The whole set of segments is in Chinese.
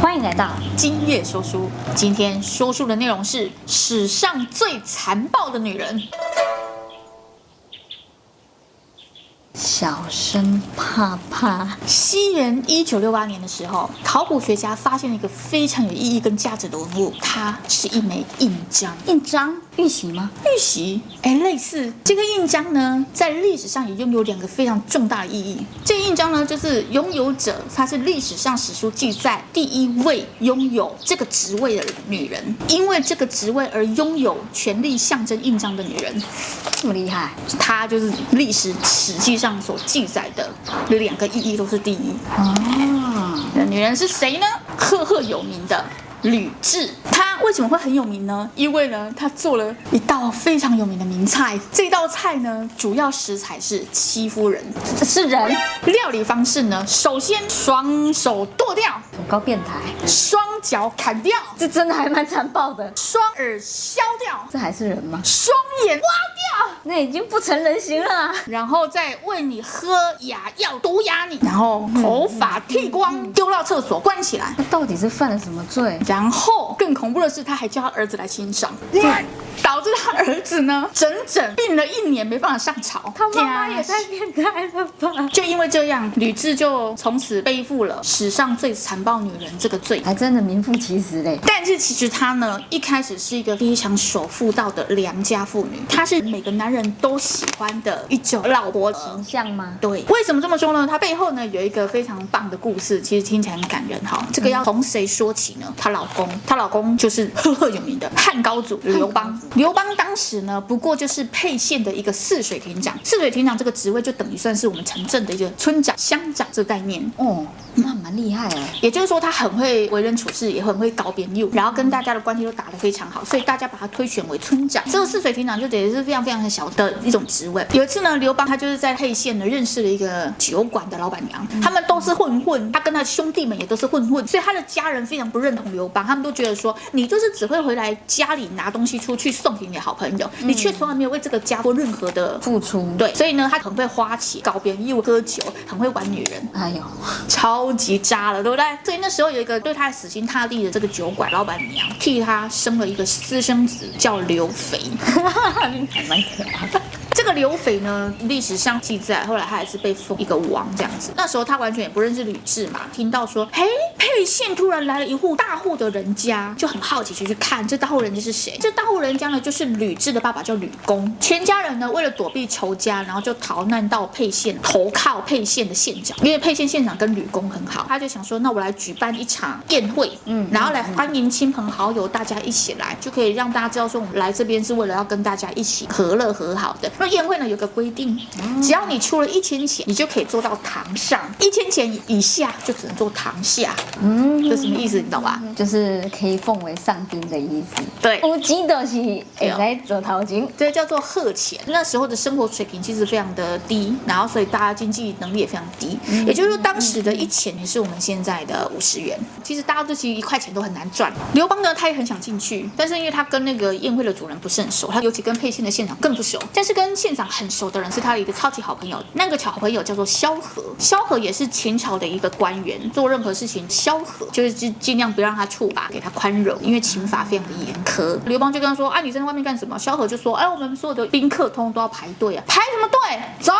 欢迎来到今夜说书。今天说书的内容是史上最残暴的女人。小声怕怕。西元一九六八年的时候，考古学家发现了一个非常有意义跟价值的文物，它是一枚印章。印章？玉玺吗？玉玺？哎，类似。这个印章呢，在历史上也拥有两个非常重大的意义。这个印章呢，就是拥有者，她是历史上史书记载第一位拥有这个职位的女人，因为这个职位而拥有权力象征印章的女人。这么厉害？她就是历史史记上所记载的两个意义都是第一。啊，那女人是谁呢？赫赫有名的。吕雉，她为什么会很有名呢？因为呢，她做了一道非常有名的名菜。这道菜呢，主要食材是戚夫人，是人。料理方式呢，首先双手剁掉，很高变态；双脚砍掉，这真的还蛮残暴的；双耳削掉，这还是人吗？双眼挖掉，那已经不成人形了啊。然后再喂你喝哑药，毒哑你，然后头发剃光，丢到厕所关起来。那到底是犯了什么罪？然后更恐怖的是，他还叫他儿子来欣赏，导致他儿子呢整整病了一年，没办法上朝。他妈妈也太变态了吧！就因为这样，吕雉就从此背负了史上最残暴女人这个罪，还真的名副其实嘞。但是其实她呢，一开始是一个非常守妇道的良家妇女，她是每个男人都喜欢的一种老婆形象吗？对。为什么这么说呢？她背后呢有一个非常棒的故事，其实听起来很感人哈。这个要从谁说起呢？她老公。她老公就是赫赫有名的汉高祖刘邦。刘邦当时呢，不过就是沛县的一个泗水亭长。泗水亭长这个职位就等于算是我们城镇的一个村长、乡长这个概念。哦，那蛮厉害哦。也就是说，他很会为人处事，也很会搞别扭，然后跟大家的关系都打得非常好，所以大家把他推选为村长。这个泗水亭长就等于是非常非常小的一种职位。有一次呢，刘邦他就是在沛县呢认识了一个酒馆的老板娘，他们都是混混，他跟他兄弟们也都是混混，所以他的家人非常不认同刘邦，他们都觉得说，你就是只会回来家里拿东西出去送给你的好朋友，你却从来没有为这个家做任何的付出。对，所以呢，他很会花钱搞别人又喝酒，很会玩女人，哎呦，超超级渣了，对不对？所以那时候有一个对他死心塌地的这个酒馆老板娘，替他生了一个私生子，叫刘肥，还蛮可爱的。这个刘肥呢，历史上记载，后来他还是被封一个王这样子。那时候他完全也不认识吕雉嘛，听到说，嘿，沛县突然来了一户大户的人家，就很好奇去去看这大户人家是谁。这大户人家呢，就是吕雉的爸爸叫吕公，全家人呢为了躲避仇家，然后就逃难到沛县，投靠沛县的县长，因为沛县县长跟吕公很好，他就想说，那我来举办一场宴会，嗯，然后来欢迎亲朋好友，大家一起来，就可以让大家知道说，我们来这边是为了要跟大家一起和乐和好的。宴会呢有个规定，只要你出了一千钱，你就可以坐到堂上；一千钱以下就只能坐堂下。嗯，这什么意思？你懂吧？就是可以奉为上宾的意思。对，有钱就是会来做头金，这叫做贺钱。那时候的生活水平其实非常的低，然后所以大家经济能力也非常低。也就是说，当时的一钱也是我们现在的五十元。其实大家都其实一块钱都很难赚。刘邦呢，他也很想进去，但是因为他跟那个宴会的主人不是很熟，他尤其跟沛县的县长更不熟，但是跟县长很熟的人是他的一个超级好朋友，那个好朋友叫做萧何。萧何也是秦朝的一个官员，做任何事情，萧何就是尽尽量不让他触法，给他宽容，因为秦法非常的严苛。刘邦就跟他说：“啊，你在外面干什么？”萧何就说：“哎，我们所有的宾客通通都要排队啊，排什么队？走，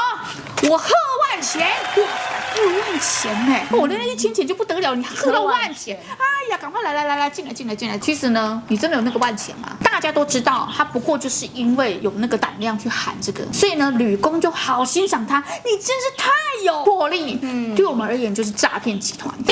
我贺万钱，我，贺万钱呢？我的那一千钱就不得了，你贺了万钱，哎呀，赶快来来来来，进来进来进来。其实呢，你真的有那个万钱吗？大家都知道，他不过就是因为有那个胆量去喊这个，所以呢，吕公就好欣赏他，你真是太有魄力。嗯，对我们而言就是诈骗集团。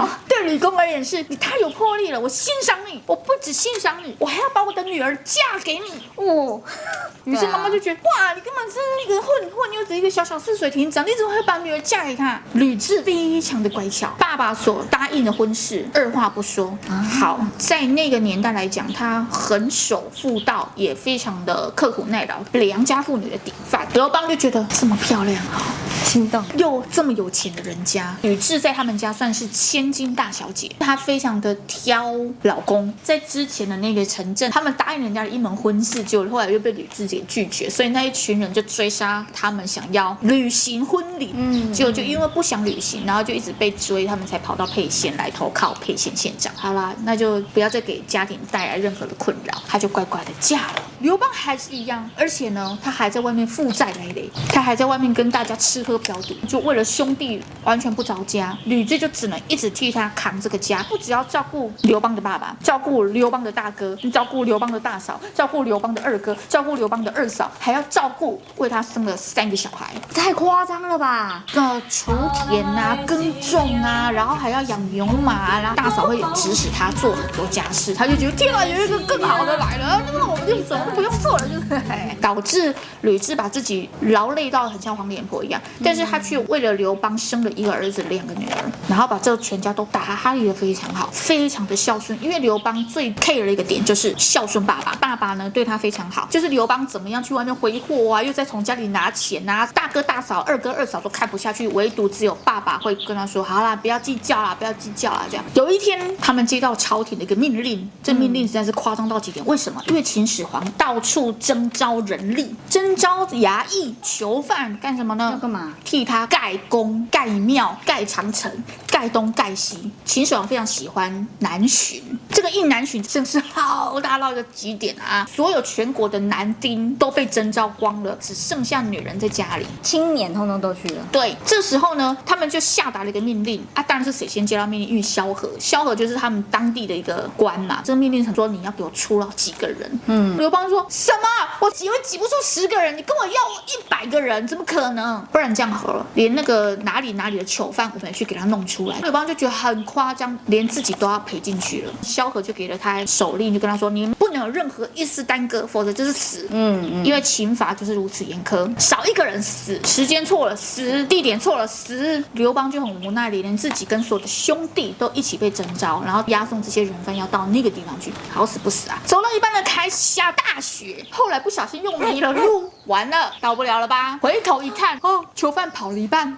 好，对吕公而言是你太有魄力了，我欣赏你，我不止欣赏你，我还要把我的女儿嫁给你。哦，于是妈妈就觉得，哇，你根本是一个混混，又是一个小小泗水亭长，你怎么会把女儿嫁给他？吕雉非常的乖巧，爸爸所答应的婚事，二话不说。好，在那个年代来讲，他很守妇道，也非常的刻苦耐劳，良家妇女的典范。刘邦就觉得这么漂亮啊，心动，又这么有钱的人家，吕雉在他们家算是千金大小小姐，她非常的挑老公。在之前的那个城镇，他们答应人家的一门婚事，结果后来又被吕雉给拒绝，所以那一群人就追杀他们，想要履行婚礼。嗯，结果就因为不想履行，然后就一直被追，他们才跑到沛县来投靠沛县县长。好啦，那就不要再给家庭带来任何的困扰，她就乖乖的嫁了。刘邦还是一样，而且呢，他还在外面负债累累，他还在外面跟大家吃喝嫖赌，就为了兄弟完全不着家。吕雉就只能一直替他扛这个家，不只要照顾刘邦的爸爸，照顾刘邦的大哥，照顾刘邦的大嫂，照顾刘邦的二哥，照顾刘邦的二嫂，还要照顾为他生了三个小孩，太夸张了吧？呃，锄田啊，耕种啊，然后还要养牛马啊，然后大嫂会指使他做很多家事，他就觉得天啊，有一个更好的来了，那么我们就走。不用做了，就是 导致吕雉把自己劳累到很像黄脸婆一样，但是她却为了刘邦生了一个儿子，两个女儿，然后把这个家都打哈利的非常好，非常的孝顺。因为刘邦最 care 的一个点就是孝顺爸爸，爸爸呢对他非常好，就是刘邦怎么样去外面挥霍啊，又再从家里拿钱啊，大哥大嫂、二哥二嫂都看不下去，唯独只有爸爸会跟他说：“好啦，不要计较啦，不要计较啦。”这样有一天，他们接到朝廷的一个命令，这命令实在是夸张到极点。为什么？因为秦始皇。到处征召人力，征召衙役、囚犯干什么呢？要干嘛？替他盖宫、盖庙、盖长城、盖东盖西。秦始皇非常喜欢南巡，这个一南巡真是浩大到一个极点啊！所有全国的男丁都被征召光了，只剩下女人在家里，青年通通都去了。对，这时候呢，他们就下达了一个命令啊，当然是谁先接到命令？因为萧何，萧何就是他们当地的一个官嘛。这个命令想说你要给我出了几个人？嗯，刘邦。说什么？我挤会挤不出十个人，你跟我要我一百个人，怎么可能？不然这样好了，连那个哪里哪里的囚犯，我们也去给他弄出来。刘邦就觉得很夸张，连自己都要赔进去了。萧何就给了他手令，就跟他说：“你们不能有任何一丝耽搁，否则就是死。”嗯嗯，因为刑罚就是如此严苛，少一个人死，时间错了死，地点错了死。刘邦就很无奈，连自己跟所有的兄弟都一起被征召，然后押送这些人犯要到那个地方去，好死不死啊！走到一半的开始下大。雪，后来不小心用迷了路，完了，到不了了吧？回头一看，哦，囚犯跑了一半，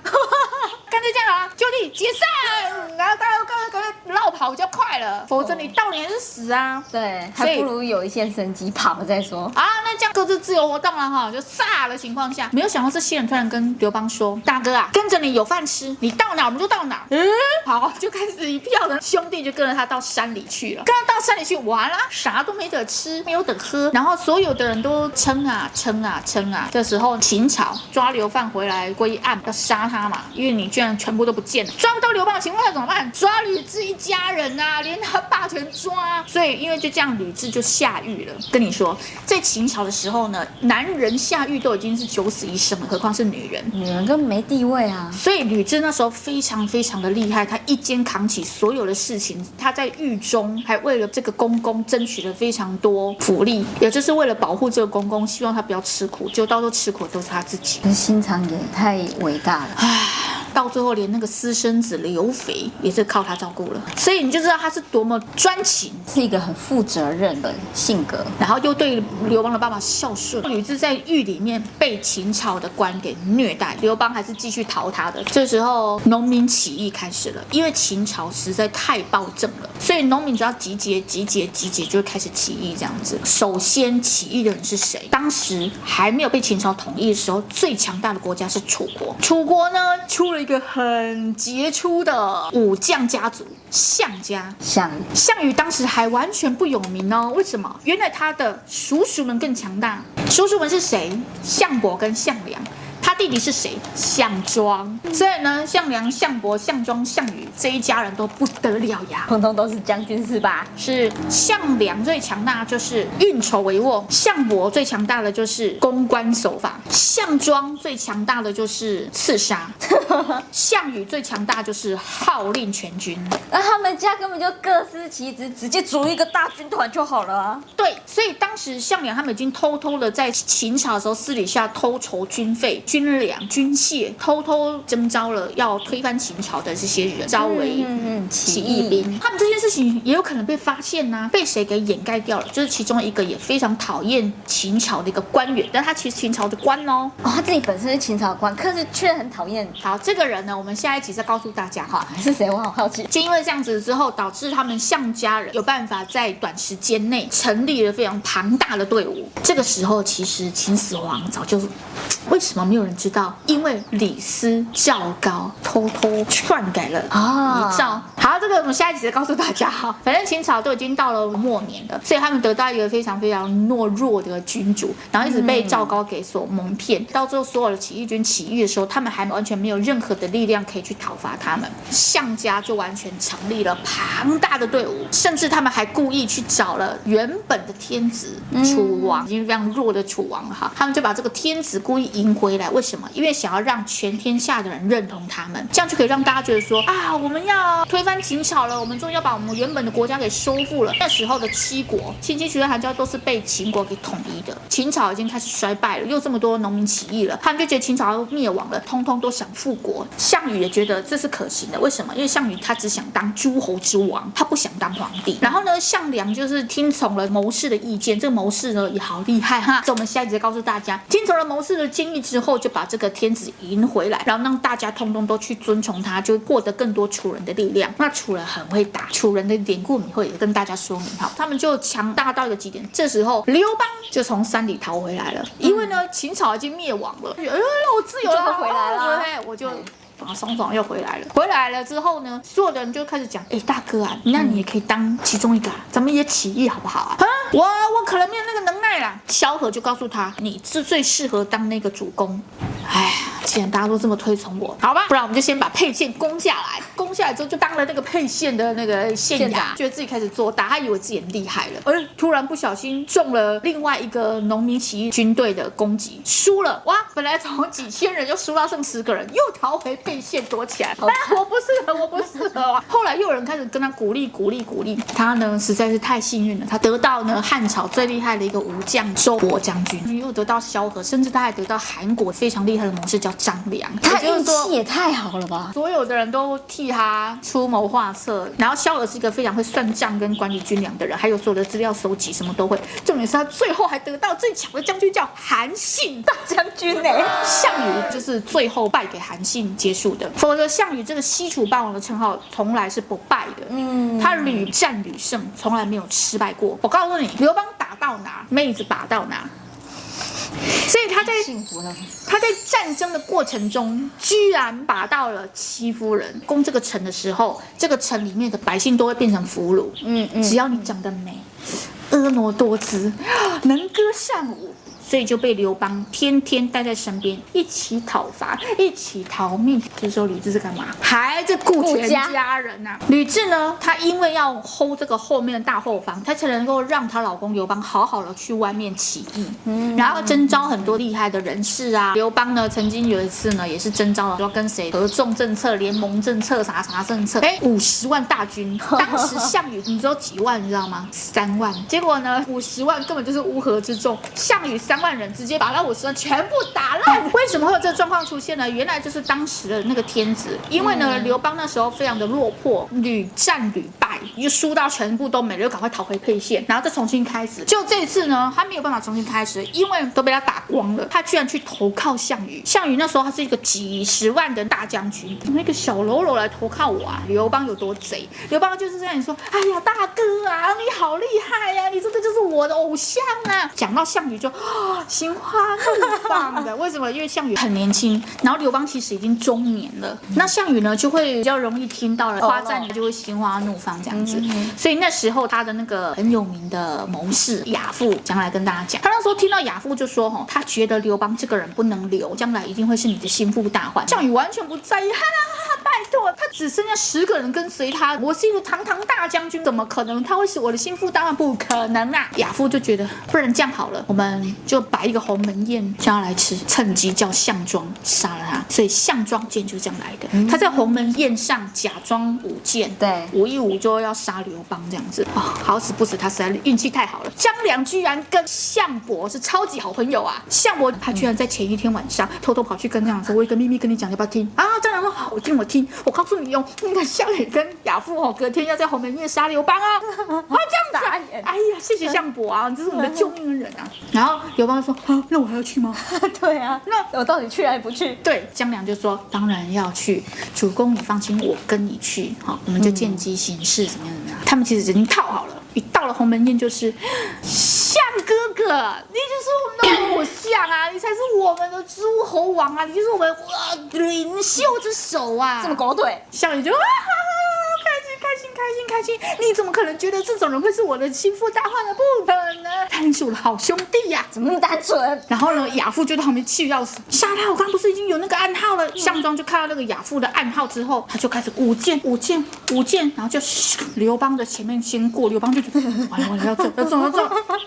干脆这样啊，就地解散，然后大家都赶快赶快绕跑比较快了，否则你到你还是死啊。对，还不如有一线生机跑了再说啊。那这样各自自由活动了哈，就炸的情况下，没有想到这些人突然跟刘邦说：“大哥啊，跟着你有饭吃，你到哪我们就到哪。”嗯，好，就开始一票人兄弟就跟着他到山里去了。跟他到山里去，完了，啥都没得吃，没有得喝，然后。所有的人都撑啊撑啊撑啊！这时候秦朝抓流放回来归案，要杀他嘛，因为你居然全部都不见了，抓不到刘邦的情况下怎么办？抓吕雉一家人啊，连他爸全抓。所以因为就这样，吕雉就下狱了。跟你说，在秦朝的时候呢，男人下狱都已经是九死一生了，何况是女人？女人根本没地位啊。所以吕雉那时候非常非常的厉害，她一肩扛起所有的事情。她在狱中还为了这个公公争取了非常多福利，也就是。为了保护这个公公，希望他不要吃苦，就到时候吃苦都是他自己。心肠也太伟大了，唉。到最后，连那个私生子刘肥也是靠他照顾了，所以你就知道他是多么专情，是一个很负责任的性格，然后又对刘邦的爸爸孝顺。吕雉在狱里面被秦朝的官给虐待，刘邦还是继续逃他的。这时候农民起义开始了，因为秦朝实在太暴政了，所以农民只要集结、集结、集结，就会开始起义这样子。首先起义的人是谁？当时还没有被秦朝统一的时候，最强大的国家是楚国。楚国呢，出了。一个很杰出的武将家族，项家。项羽，项羽当时还完全不有名哦。为什么？原来他的叔叔们更强大。叔叔们是谁？项伯跟项梁。他弟弟是谁？项庄。所以呢，项梁、项伯、项庄、项羽这一家人都不得了呀，通通都是将军是吧？是。项梁最强大就是运筹帷幄，项伯最强大的就是公关手法，项庄最强大的就是刺杀，项羽最强大就是号令全军。那他们家根本就各司其职，直接组一个大军团就好了啊。对，所以当时项梁他们已经偷偷的在秦朝的时候私底下偷筹军费。军粮、军械，偷偷征召了要推翻秦朝的这些人，招为起义兵。他们这件事情也有可能被发现呐、啊，被谁给掩盖掉了？就是其中一个也非常讨厌秦朝的一个官员，但他其实秦朝的官哦，哦，他自己本身是秦朝官，可是却很讨厌。好，这个人呢，我们下一集再告诉大家哈，是谁？我好好奇。就因为这样子之后，导致他们项家人有办法在短时间内成立了非常庞大的队伍。这个时候，其实秦始皇早就为什么没有人知道？因为李斯赵高偷偷篡改了啊遗诏。好，这个我们下一集再告诉大家哈。反正秦朝都已经到了末年了，所以他们得到一个非常非常懦弱的君主，然后一直被赵高给所蒙骗。到最后，所有的起义军起义的时候，他们还完全没有任何的力量可以去讨伐他们。项家就完全成立了庞大的队伍，甚至他们还故意去找了原本的天子楚王，已经非常弱的楚王了哈。他们就把这个天子故意迎回来，为什么？因为想要让全天下的人认同他们，这样就可以让大家觉得说啊，我们要推翻秦朝了，我们终于要把我们原本的国家给收复了。那时候的七国，亲戚、徐韩、交都是被秦国给统一的，秦朝已经开始衰败了，又这么多农民起义了，他们就觉得秦朝要灭亡了，通通都想复国。项羽也觉得这是可行的，为什么？因为项羽他只想当诸侯之王，他不想当皇帝。然后呢，项梁就是听从了谋士的意见，这个谋士呢也好厉害哈。这我们下一集再告诉大家，听从了谋士的建议之后，就把这个天子迎回来，然后让大家通通都去遵从他，就获得更多楚人的力量。那楚人很会打，楚人的典故你会也跟大家说明哈。他们就强大到一个极点。这时候刘邦就从山里逃回来了，因为呢秦朝已经灭亡了，哎呦，我自由了，回来了，对，我就。啊，爽爽又回来了。回来了之后呢，所有的人就开始讲：“哎，大哥啊，那你也可以当其中一个，啊，咱们也起义好不好啊？”啊，我我可能没有那个能耐啦。萧何就告诉他：“你是最适合当那个主公。”哎，既然大家都这么推崇我，好吧，不然我们就先把沛县攻下来。攻下来之后，就当了那个沛县的那个县衙，觉得自己开始做大，他以为自己很厉害了。而突然不小心中了另外一个农民起义军队的攻击，输了。哇，本来从几千人就输到剩十个人，又逃回沛县躲起来。但我不适合，我不适合。啊 后来又有人开始跟他鼓励，鼓励，鼓励。他呢，实在是太幸运了，他得到呢汉朝最厉害的一个武将周勃将军，又得到萧何，甚至他还得到韩国非常厉害的谋士叫张良。他运气也太好了吧！所有的人都替他出谋划策，然后萧何是一个非常会算账跟管理军粮的人，还有所有的资料收集，什么都会。重点是他最后还得到最强的将军叫韩信大将军呢。项羽就是最后败给韩信结束的，否则项羽这个西楚霸王的称号从来是不败的。嗯，他屡战屡胜，从来没有失败过。我告诉你，刘邦打到哪，妹子把到哪。所以他在他在战争的过程中，居然拔到了戚夫人攻这个城的时候，这个城里面的百姓都会变成俘虏。嗯嗯，只要你长得美，婀娜多姿，能歌善舞。所以就被刘邦天天带在身边，一起讨伐，一起逃命。这时候吕雉是干嘛？还在顾全家人呐、啊。吕雉呢，她因为要 hold 这个后面的大后方，她才能够让她老公刘邦好好的去外面起义，嗯，然后征召很多厉害的人士啊。刘邦呢，曾经有一次呢，也是征召了说跟谁合纵政策、联盟政策、啥啥政策。哎，五十万大军，当时项羽你知道几万，你知道吗？三万。结果呢，五十万根本就是乌合之众，项羽三。万人直接把那五十万全部打烂，为什么会有这个状况出现呢？原来就是当时的那个天子，因为呢刘邦那时候非常的落魄，屡战屡败，又输到全部都没了，又赶快逃回沛县，然后再重新开始。就这次呢，他没有办法重新开始，因为都被他打光了。他居然去投靠项羽，项羽那时候他是一个几十万的大将军，那个小喽啰来投靠我啊？刘邦有多贼？刘邦就是这样说：“哎呀，大哥啊，你好厉害呀，啊，你真的就是我的偶像啊！”讲到项羽就。心花怒放的，为什么？因为项羽很年轻，然后刘邦其实已经中年了。那项羽呢，就会比较容易听到了夸赞，就会心花怒放这样子。所以那时候他的那个很有名的谋士亚父，将来跟大家讲，他那时候听到亚父就说：“哈，他觉得刘邦这个人不能留，将来一定会是你的心腹大患。”项羽完全不在意，哈，拜托，他只剩下十个人跟随他，我是一个堂堂大将军，怎么可能他会是我的心腹当然？不可能啊！亚夫就觉得，不然这样好了，我们就摆一个鸿门宴叫他来吃，趁机叫项庄杀了他。所以项庄剑就是这样来的。嗯、他在鸿门宴上假装舞剑，对，舞一舞就要杀刘邦这样子。哦，好死不死，他实在运气太好了，张良居然跟项伯是超级好朋友啊！项伯他居然在前一天晚上偷偷跑去跟这样说：“我有个秘密跟你讲，要不要听？”啊，张良说：“好，我听，我听。我告诉你哦，那个项羽跟亚父哦，隔天要在鸿门宴杀刘邦啊！啊，这样子，哎呀，谢谢项伯啊，你这是我们的救命恩人啊！”然后刘邦说：“啊，那我还要去吗？” 对啊，那我到底去还不去？对，江良就说：“当然要去，主公你放心，我跟你去。好，我们就见机行事，怎么样怎么样？他们其实已经套好了。”一到了鸿门宴，就是项哥哥，你就是我们的偶像啊，你才是我们的诸侯王啊，你就是我们哇领袖之首啊，这么狗腿，项羽就啊。开心开心开心！你怎么可能觉得这种人会是我的心腹大患呢？不可能，他是我的好兄弟呀、啊！怎么那么单纯？然后呢，亚父就在旁边气要死，杀他！我刚不是已经有那个暗号了？项庄就看到那个亚父的暗号之后，他就开始舞剑舞剑舞剑，然后就刘邦的前面先过，刘邦就觉得完了完了要走要走要走，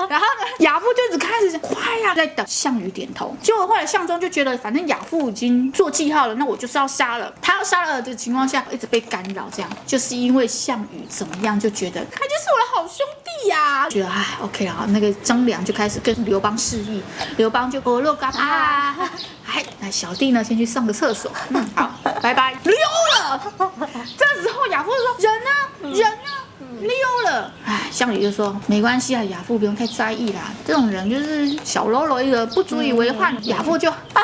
然后呢，亚父就一直开始快呀，在等项羽点头。结果后来项庄就觉得，反正亚父已经做记号了，那我就是要杀了他。要杀了的情况下，一直被干扰，这样就是因为。项羽怎么样就觉得他就是我的好兄弟呀、啊，觉得哎，OK 啊，那个张良就开始跟刘邦示意，刘邦就哦，肉干啊，哎，那小弟呢先去上个厕所，嗯，好，拜拜，溜了。这时候亚父说：“人呢？人呢？溜了。”哎，项羽就说：“没关系啊，亚父不用太在意啦，这种人就是小喽啰一个，不足以为患。”亚父就哎。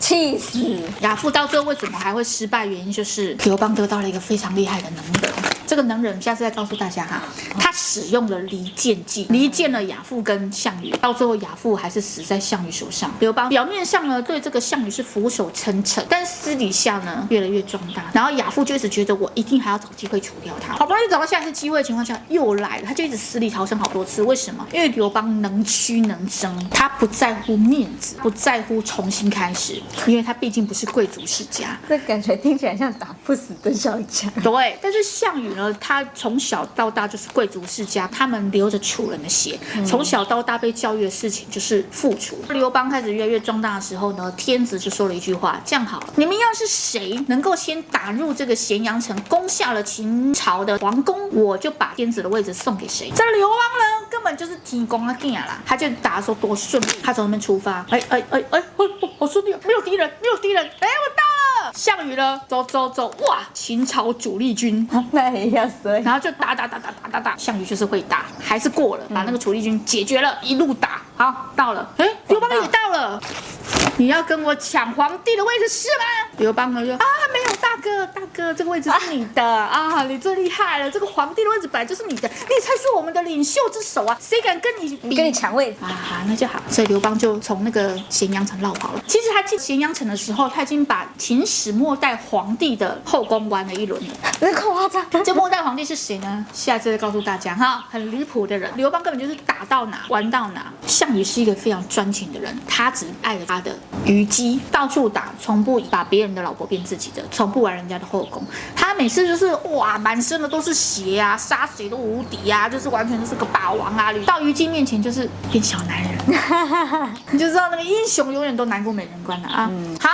气死！亚父到最后为什么还会失败？原因就是刘邦得到了一个非常厉害的能人。这个能人下次再告诉大家哈。他使用了离间计，离间了亚父跟项羽，到最后亚父还是死在项羽手上。刘邦表面上呢对这个项羽是俯首称臣，但私底下呢越来越壮大。然后亚父就一直觉得我一定还要找机会除掉他。好不容易找到下一次机会的情况下又来了，他就一直死里逃生好多次。为什么？因为刘邦能屈能伸，他不在乎面子，不在乎重新开始。因为他毕竟不是贵族世家，这感觉听起来像打不死的小强。对，但是项羽呢，他从小到大就是贵族世家，他们流着楚人的血，从小到大被教育的事情就是付出。刘邦开始越来越壮大的时候呢，天子就说了一句话：这样好，你们要是谁能够先打入这个咸阳城，攻下了秦朝的皇宫，我就把天子的位置送给谁。这刘邦呢，根本就是提供啊干啦，他就打说多顺利，他从那边出发，哎哎哎哎，好顺利，没有敌人，没有敌人，哎，我到了。项羽呢，走走走，哇，秦朝主力军，那也要死，然后就打打打打打打打，项羽就是会打，还是过了，把那个主力军解决了，一路打，好到了，哎，刘邦也到了。你要跟我抢皇帝的位置是吗？刘邦呢就啊，没有大哥，大哥，这个位置是你的啊，啊，你最厉害了，这个皇帝的位置本来就是你的，你才是我们的领袖之首啊，谁敢跟你比？跟你抢位置啊？好，那就好。所以刘邦就从那个咸阳城绕跑了。其实他进咸阳城的时候，他已经把秦始末代皇帝的后宫玩了一轮了。很夸张。这末代皇帝是谁呢？下次再告诉大家哈。很离谱的人，刘邦根本就是打到哪玩到哪。项羽是一个非常专情的人，他只爱着他的。虞姬到处打，从不把别人的老婆变自己的，从不玩人家的后宫。他每次就是哇，满身的都是血啊，杀谁都无敌啊，就是完全就是个霸王啊！到虞姬面前就是变小男人，你就知道那个英雄永远都难过美人关了啊！嗯、好。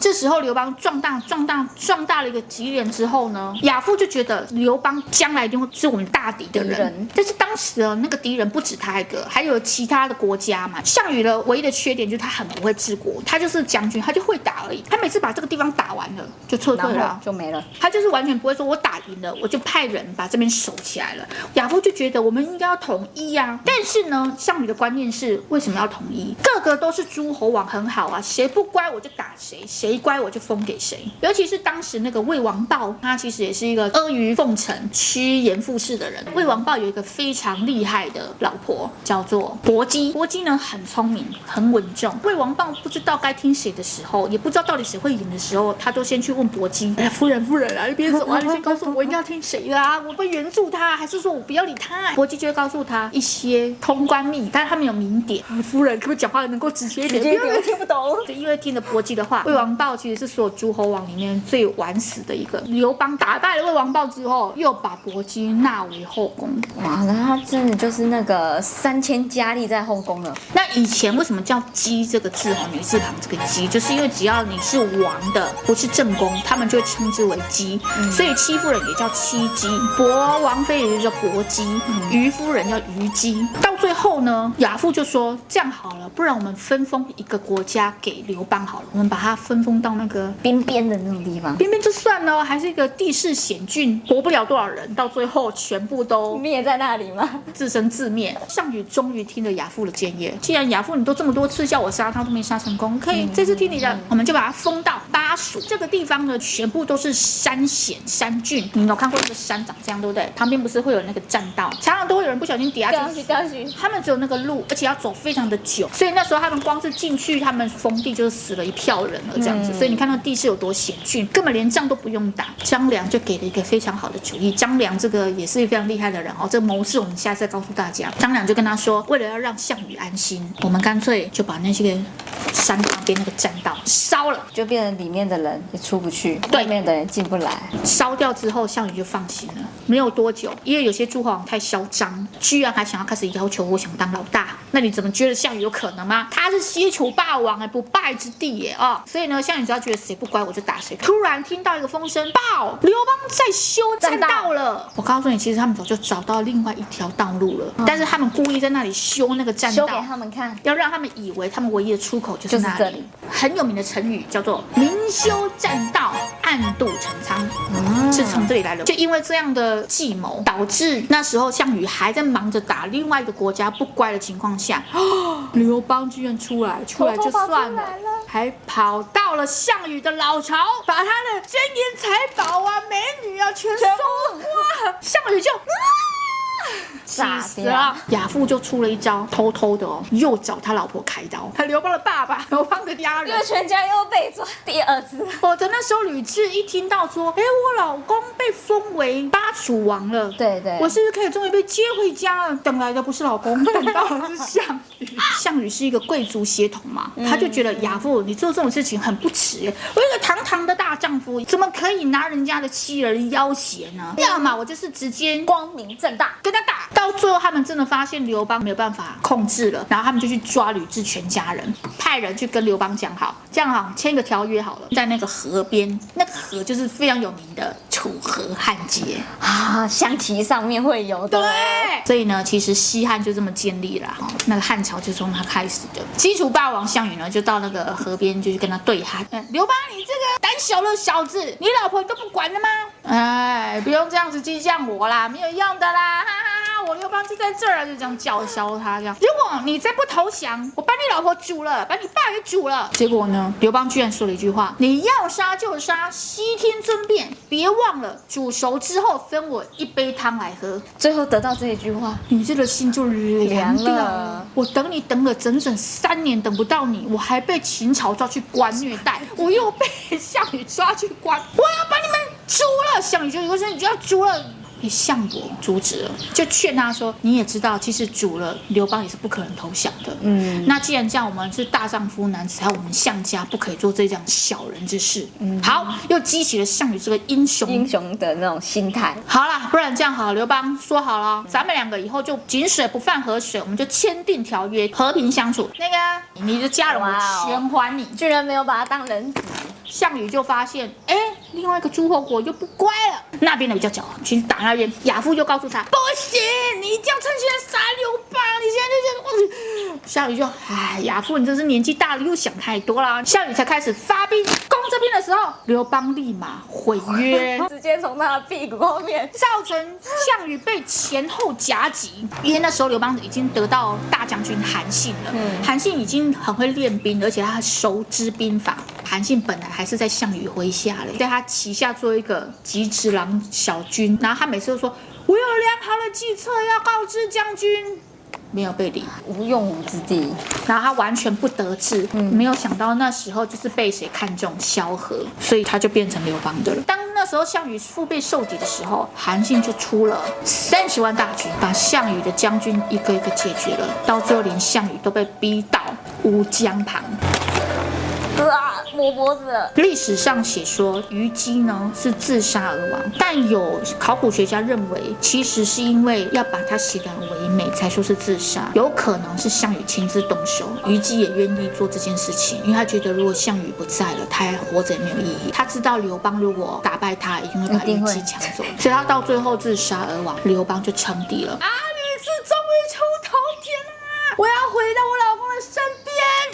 这时候刘邦壮大壮大壮大了一个极点之后呢，亚父就觉得刘邦将来一定会是我们大敌的人。人但是当时的，那个敌人不止他一个，还有其他的国家嘛。项羽的唯一的缺点就是他很不会治国，他就是将军，他就会打而已。他每次把这个地方打完了就撤退了，就没了。他就是完全不会说，我打赢了我就派人把这边守起来了。亚父就觉得我们应该要统一呀、啊。但是呢，项羽的观念是为什么要统一？个个都是诸侯王，很好啊，谁不乖我就打谁，谁。谁乖我就封给谁，尤其是当时那个魏王豹，他其实也是一个阿谀奉承、趋炎附势的人。魏王豹有一个非常厉害的老婆，叫做薄姬。薄姬呢很聪明，很稳重。魏王豹不知道该听谁的时候，也不知道到底谁会赢的时候，他都先去问薄姬：“哎，夫人，夫人啊，一边走啊，你先告诉我，我应该要听谁的啊？我会援助他，还是说我不要理他？”薄姬就会告诉他一些通关秘，但是他没有明点。夫人可不可以讲话能够直接一点？因为听不懂。就，因为听了薄姬的话，魏王。豹其实是所有诸侯王里面最晚死的一个。刘邦打败了魏王豹之后，又把薄姬纳为后宫。哇，那他真的就是那个三千佳丽在后宫了。那以前为什么叫姬这个字哈？女字旁这个姬，就是因为只要你是王的，不是正宫，他们就会称之为姬。嗯、所以戚夫人也叫戚姬，薄王妃也就叫薄姬，虞夫人叫虞姬。到最后呢，亚父就说这样好了，不然我们分封一个国家给刘邦好了，我们把它分封到那个边边的那种地方。边边就算了，还是一个地势险峻，活不了多少人，到最后全部都灭在那里吗？自生自灭。项羽终于听了亚父的建议，既然亚父你都这么多次叫我杀他都没杀成功，可以这次听你的，我们就把它封到巴蜀这个地方呢，全部都是山险山峻。你有看过那个山长这样对不对？旁边不是会有那个栈道，常常都会有人不小心跌下去。掉下去。他们只有那个路，而且要走非常的久，所以那时候他们光是进去，他们封地就是死了一票人了这样子。所以你看那地势有多险峻，根本连仗都不用打。张良就给了一个非常好的主意。张良这个也是非常厉害的人哦，这个谋士我们下次再告诉大家。张良就跟他说，为了要让项羽安心，我们干脆就把那些个山旁边那个栈道烧了，就变成里面的人也出不去，对外面的人进不来。烧掉之后，项羽就放心了。没有多久，因为有些诸侯王太嚣张，居然还想要开始要求我想当老大。那你怎么觉得项羽有可能吗？他是西楚霸王哎，不败之地耶啊、哦！所以呢，项羽只要觉得谁不乖，我就打谁。突然听到一个风声，报刘邦在修栈道了。我告诉你，其实他们早就找到另外一条道路了，嗯、但是他们故意在那里修那个栈道，修给他们看，要让他们以为他们唯一的出口就是那里。就是这里。很有名的成语叫做“明修栈道，暗度陈仓”，嗯、是从这里来的。就因为这样的计谋，导致那时候项羽还在忙着打另外一个国家不乖的情况下，刘邦居然出来，出来就算了，还跑到了项羽的老巢，把他的金银财宝啊、美女啊全收刮，项羽就。傻死了！亚父就出了一招，偷偷的哦，又找他老婆开刀。他刘邦的爸爸，刘邦的家人，因为全家又被抓第二次。否则那时候吕雉一听到说，哎，我老公被封为巴蜀王了，对对，我是不是可以终于被接回家了？等来的不是老公，等到的是项羽。项羽是一个贵族血统嘛，他就觉得亚父你做这种事情很不耻。我一个堂堂的大丈夫，怎么可以拿人家的妻儿要挟呢？要么我就是直接光明正大跟他打。到最后，他们真的发现刘邦没有办法控制了，然后他们就去抓吕雉全家人，派人去跟刘邦讲好，这样好签个条约好了，在那个河边，那个河就是非常有名的楚河汉界啊，象棋上面会有的。对，所以呢，其实西汉就这么建立了哈，那个汉朝就从他开始的。西楚霸王项羽呢，就到那个河边就去跟他对喊，刘邦，你这个胆小的小子，你老婆都不管了吗？哎，不用这样子激将我啦，没有用的啦。就在这儿，就这样叫嚣他这样。如果你再不投降，我把你老婆煮了，把你爸给煮了。结果呢，刘邦居然说了一句话：你要杀就杀，悉听尊便，别忘了煮熟之后分我一杯汤来喝。最后得到这一句话，你这个心就凉了。了我等你等了整整三年，等不到你，我还被秦朝抓去关虐待，我又被项羽抓去关，我要把你们煮了。项羽就说：你就要煮了。被项伯阻止了，就劝他说：“你也知道，其实主了刘邦也是不可能投降的。嗯，那既然这样，我们是大丈夫男子，还有我们项家不可以做这样小人之事。嗯，好，又激起了项羽这个英雄英雄的那种心态。好了，不然这样好，刘邦说好了，咱们两个以后就井水不犯河水，我们就签订条约，和平相处。那个你的家人我全还你，居然没有把他当人质。项羽就发现，哎。”另外一个诸侯国又不乖了，那边的比较狡猾，去打那边。亚父就告诉他：“不行，你一定要趁现在杀刘邦。你现在就这样。”项羽就：“哎，亚父，你真是年纪大了，又想太多了。”项羽才开始发兵攻这边的时候，刘邦立马毁约，直接从他的屁股后面，造成项羽被前后夹击。因为那时候刘邦已经得到大将军韩信了，嗯、韩信已经很会练兵，而且他熟知兵法。韩信本来还是在项羽麾下嘞，在他旗下做一个戟指郎小军，然后他每次都说：“我有良好的计策要告知将军。”没有被理，无用武之地，然后他完全不得志。嗯，没有想到那时候就是被谁看中萧何，所以他就变成刘邦的了。当那时候项羽腹背受敌的时候，韩信就出了三十万大军，把项羽的将军一个一个解决了，到最后连项羽都被逼到乌江旁。磨脖子。历史上写说虞姬呢是自杀而亡，但有考古学家认为，其实是因为要把她写得很唯美，才说是自杀。有可能是项羽亲自动手，虞姬也愿意做这件事情，因为他觉得如果项羽不在了，他还活着也没有意义。他知道刘邦如果打败他，一定会把虞姬抢走，所以他到最后自杀而亡。刘邦就称帝了。啊，你是终于出头天了，我要回到我老公的身边。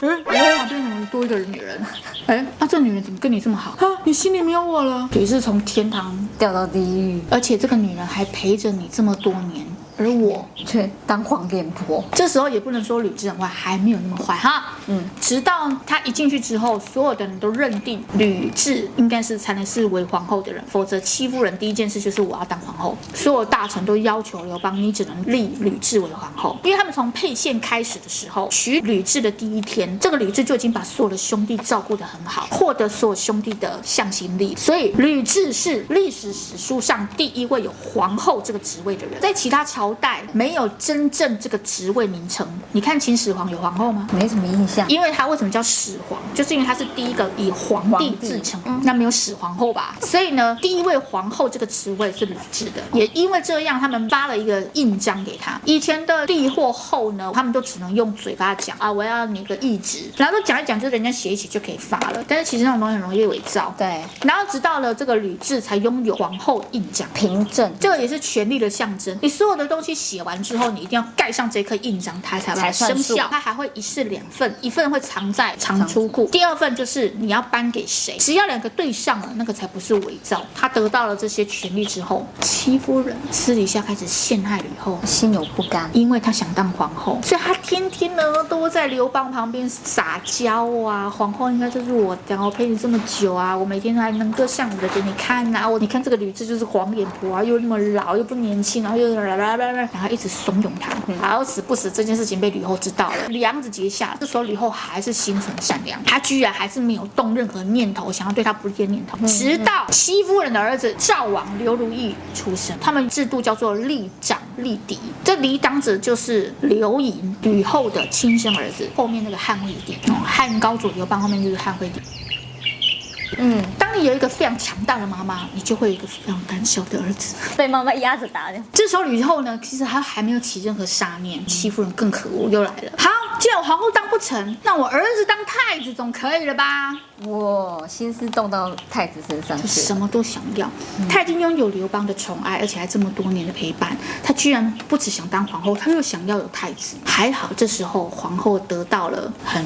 嗯，旁边怎么多一个女人？哎，那、啊、这女人怎么跟你这么好？啊，你心里没有我了？你是从天堂掉到地狱，而且这个女人还陪着你这么多年。而我却当黄脸婆，这时候也不能说吕雉很坏，还没有那么坏哈。嗯，直到他一进去之后，所有的人都认定吕雉应该是才能是为皇后的人，否则欺负人第一件事就是我要当皇后。所有大臣都要求刘邦，你只能立吕雉为皇后，因为他们从沛县开始的时候，娶吕雉的第一天，这个吕雉就已经把所有的兄弟照顾得很好，获得所有兄弟的向心力，所以吕雉是历史史书上第一位有皇后这个职位的人，在其他朝。朝代没有真正这个职位名称。你看秦始皇有皇后吗？没什么印象。因为他为什么叫始皇？就是因为他是第一个以皇帝自称。嗯、那没有始皇后吧？所以呢，第一位皇后这个职位是吕雉的。也因为这样，他们发了一个印章给他。以前的帝或后呢，他们都只能用嘴巴讲啊，我要你个懿旨，然后都讲一讲，就人家写一写就可以发了。但是其实那种东西很容易伪造。对。然后直到了这个吕雉才拥有皇后印章凭证，这个也是权力的象征。你所有的东西写完之后，你一定要盖上这颗印章，它才才生效。它还会一式两份，一份会藏在藏书库，第二份就是你要颁给谁，只要两个对上了，那个才不是伪造。他得到了这些权利之后，戚夫人私底下开始陷害吕后，心有不甘，因为他想当皇后，所以他天天呢都在刘邦旁边撒娇啊，皇后应该就是我的，我陪你这么久啊，我每天还能歌善舞的给你看啊，我你看这个吕雉就是黄脸婆啊，又那么老又不年轻，然后又啦啦啦然后。一直怂恿他，好死不死这件事情被吕后知道了，梁子结下。这时候吕后还是心存善良，她居然还是没有动任何念头想要对他不利的念头。直到戚夫人的儿子赵王刘如意出生，他们制度叫做立长立嫡，这嫡长子就是刘盈，吕后的亲生儿子。后面那个汉惠帝，汉高祖刘邦后面就是汉惠帝。嗯，当你有一个非常强大的妈妈，你就会有一个非常胆小的儿子，被妈妈压着打的。这时候吕后呢，其实她还没有起任何杀念，戚夫人更可恶，又来了。好。既然我皇后当不成，那我儿子当太子总可以了吧？哇，心思动到太子身上去，什么都想要。嗯、他已经拥有刘邦的宠爱，而且还这么多年的陪伴。他居然不只想当皇后，他又想要有太子。还好，这时候皇后得到了很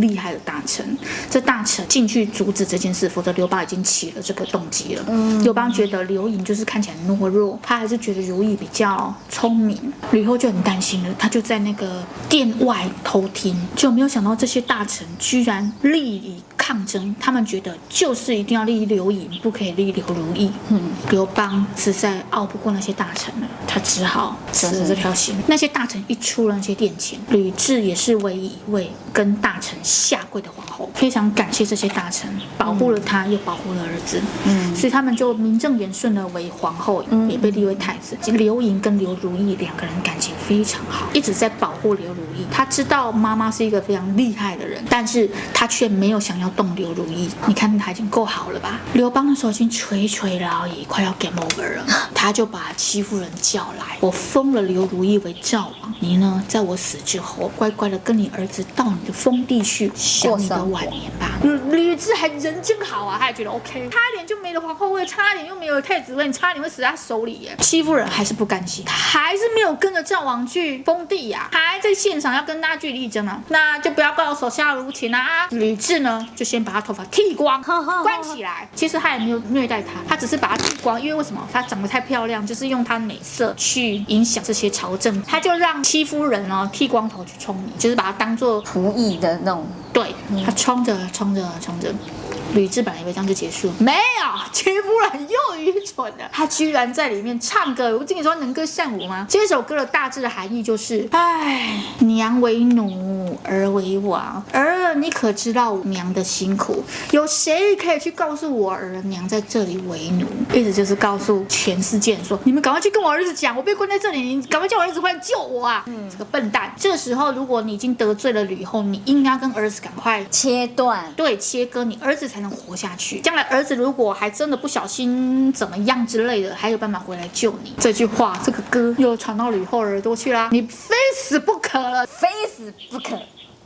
厉害的大臣，这大臣进去阻止这件事，否则刘邦已经起了这个动机了。嗯，刘邦觉得刘盈就是看起来懦弱，他还是觉得如意比较聪明。吕后就很担心了，他就在那个殿外。偷听，就没有想到这些大臣居然立以抗争，他们觉得就是一定要立刘盈，不可以立刘如意。嗯，刘邦实在拗不过那些大臣了，他只好死了这条心。那些大臣一出了那些殿前，吕雉也是唯一一位跟大臣下跪的皇后，非常感谢这些大臣保护了她，又保护了儿子。嗯，所以他们就名正言顺的为皇后，也被立为太子。刘盈跟刘如意两个人感情非常好，一直在保护刘如意。他知道。妈妈是一个非常厉害的人，但是他却没有想要动刘如意。你看他已经够好了吧？刘邦的时候已经垂垂老矣，快要 game over 了。他就把戚夫人叫来，我封了刘如意为赵王，你呢，在我死之后，乖乖的跟你儿子到你的封地去享你的晚年吧。吕吕雉还人真好啊，他也觉得 OK，差点就没了皇后位，差点又没有太子位，你差点会死在他手里耶。戚夫人还是不甘心，还是没有跟着赵王去封地呀、啊，还在现场要跟他据理力争啊，那就不要怪我手下无情啊。吕雉呢，就先把他头发剃光，关起来。其实他也没有虐待他，他只是把他剃光，因为为什么？他长得太漂亮，就是用他美色去影响这些朝政。他就让戚夫人哦剃光头去充你，就是把他当做仆役的那种。对，他冲着冲着冲着。吕雉本来以为这样就结束，没有，屈夫人又愚蠢了，她居然在里面唱歌。我跟你说能歌善舞吗？这首歌的大致的含义就是：哎，娘为奴，儿为王，儿儿，你可知道娘的辛苦？有谁可以去告诉我儿娘在这里为奴？意思就是告诉全世界说，你们赶快去跟我儿子讲，我被关在这里，你赶快叫我儿子回来救我啊！嗯，这个笨蛋。这个时候，如果你已经得罪了吕后，你应该跟儿子赶快切断，对，切割，你儿子才能活下去。将来儿子如果还真的不小心怎么样之类的，还有办法回来救你。这句话，这个歌又传到吕后耳朵去啦，你非死不可了，非死不可。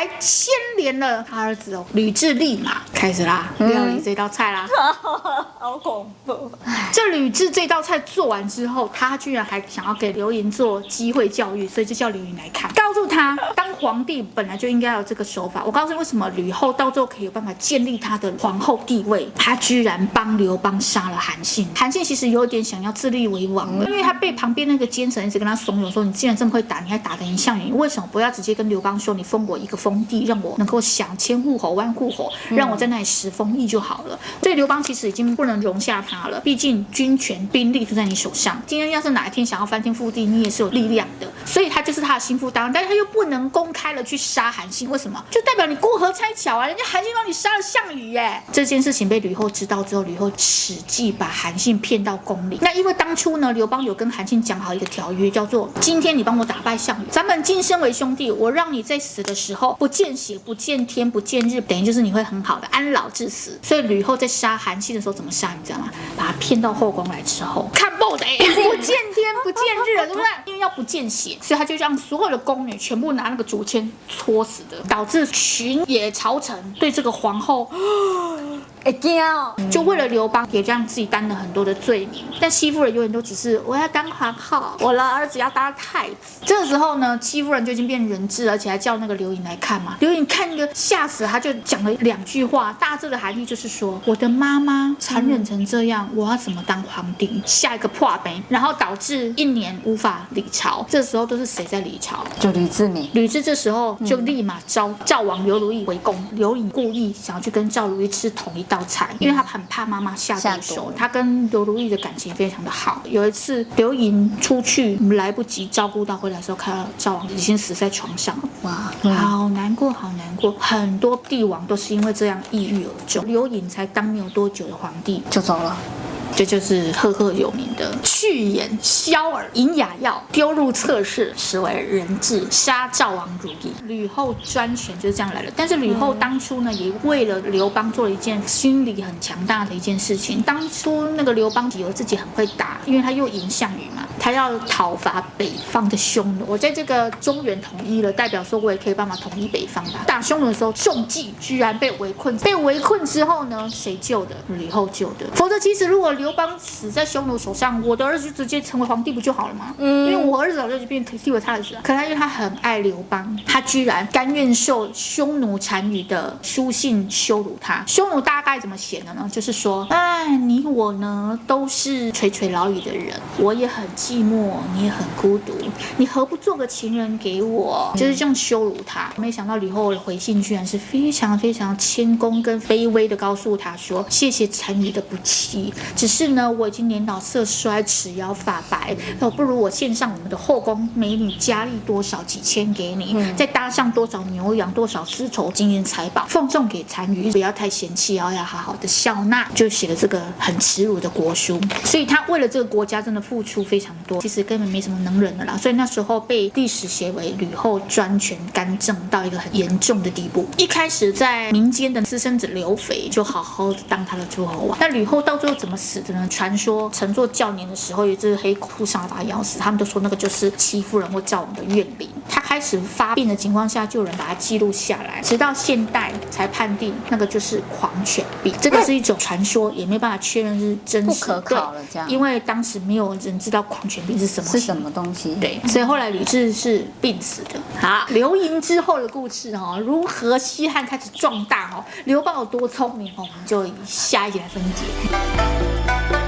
还牵连了他儿子哦，吕雉立马开始啦，料理这道菜啦，好恐怖。这吕雉这道菜做完之后，他居然还想要给刘盈做机会教育，所以就叫刘盈来看，告诉他当皇帝本来就应该有这个手法。我告诉你为什么吕后到最后可以有办法建立她的皇后地位，他居然帮刘邦杀了韩信。韩信其实有点想要自立为王了，因为他被旁边那个奸臣一直跟他怂恿说：“你既然这么会打，你还打得赢项羽，你为什么不要直接跟刘邦说你封我一个封？”封地让我能够享千户侯万户侯，让我在那里食封邑就好了。所以刘邦其实已经不能容下他了，毕竟军权兵力都在你手上。今天要是哪一天想要翻天覆地，你也是有力量的。所以他就是他的心腹当然，但是他又不能公开了去杀韩信，为什么？就代表你过河拆桥啊！人家韩信帮你杀了项羽耶。这件事情被吕后知道之后，吕后使计把韩信骗到宫里。那因为当初呢，刘邦有跟韩信讲好一个条约，叫做今天你帮我打败项羽，咱们今生为兄弟，我让你在死的时候。不见血，不见天，不见日，等于就是你会很好的安老致死。所以吕后在杀韩信的时候怎么杀？你知道吗？把他骗到后宫来之后，看不得，不见天，不见日了，对不对？因为要不见血，所以他就让所有的宫女全部拿那个竹签戳死的，导致群野朝臣对这个皇后。哎，就为了刘邦，也这样自己担了很多的罪名。但戚夫人永远都只是我要当皇后，我的儿子要当太子。这个时候呢，戚夫人就已经变人质，而且还叫那个刘盈来看嘛。刘盈看一个吓死，他就讲了两句话，大致的含义就是说，我的妈妈残忍成这样，我要怎么当皇帝？下一个破杯，然后导致一年无法理朝。这时候都是谁在理朝？就吕志敏。吕雉这时候就立马招赵王刘如意回宫。刘盈故意想要去跟赵如意吃同一。道菜，因为他很怕妈妈下毒手，他跟刘如意的感情非常的好。有一次刘盈出去来不及照顾到回来的时候，看到赵王已经死在床上了，哇，好难过，好难过。很多帝王都是因为这样抑郁而终，刘盈才当没有多久的皇帝就走了。这就是赫赫有名的去眼消耳饮哑药丢入侧室，实为人质杀赵王如意。吕后专权就是这样来的。但是吕后当初呢，也为了刘邦做了一件心理很强大的一件事情。当初那个刘邦以为自己很会打，因为他又赢项羽嘛，他要讨伐北方的匈奴。我在这个中原统一了，代表说我也可以帮忙统一北方吧。打匈奴的时候中计，居然被围困。被围困之后呢，谁救的？吕后救的。否则其实如果刘邦死在匈奴手上，我的儿子就直接成为皇帝不就好了吗？嗯，因为我儿子早就就变替为他儿子了。可他因为他很爱刘邦，他居然甘愿受匈奴单于的书信羞辱他。匈奴大概怎么写的呢？就是说，哎，你我呢都是垂垂老矣的人，我也很寂寞，你也很孤独，你何不做个情人给我？就是这样羞辱他。没想到吕后的回信居然是非常非常谦恭跟卑微的，告诉他说：谢谢单于的不弃，只是呢。我已经年老色衰，齿腰发白，那不如我献上我们的后宫美女佳丽多少几千给你，嗯、再搭上多少牛羊、多少丝绸、金银财宝，奉送给单于，不要太嫌弃，要要好好的笑纳。就写了这个很耻辱的国书，所以他为了这个国家真的付出非常多，其实根本没什么能忍的啦。所以那时候被历史写为吕后专权干政到一个很严重的地步。一开始在民间的私生子刘肥就好好的当他的诸侯王，那吕后到最后怎么死的呢？传说乘坐轿年的时候，有一只黑酷刹把他咬死。他们都说那个就是戚夫人或赵王的怨灵。他开始发病的情况下，就有人把它记录下来，直到现代才判定那个就是狂犬病。这个是一种传说，也没办法确认是真实不可靠了。这样，因为当时没有人知道狂犬病是什么是什么东西。对，所以后来吕雉是病死的。好，刘盈之后的故事哈，如何西汉开始壮大哈？刘邦有多聪明哈？我们就以下一集来分解。Bye.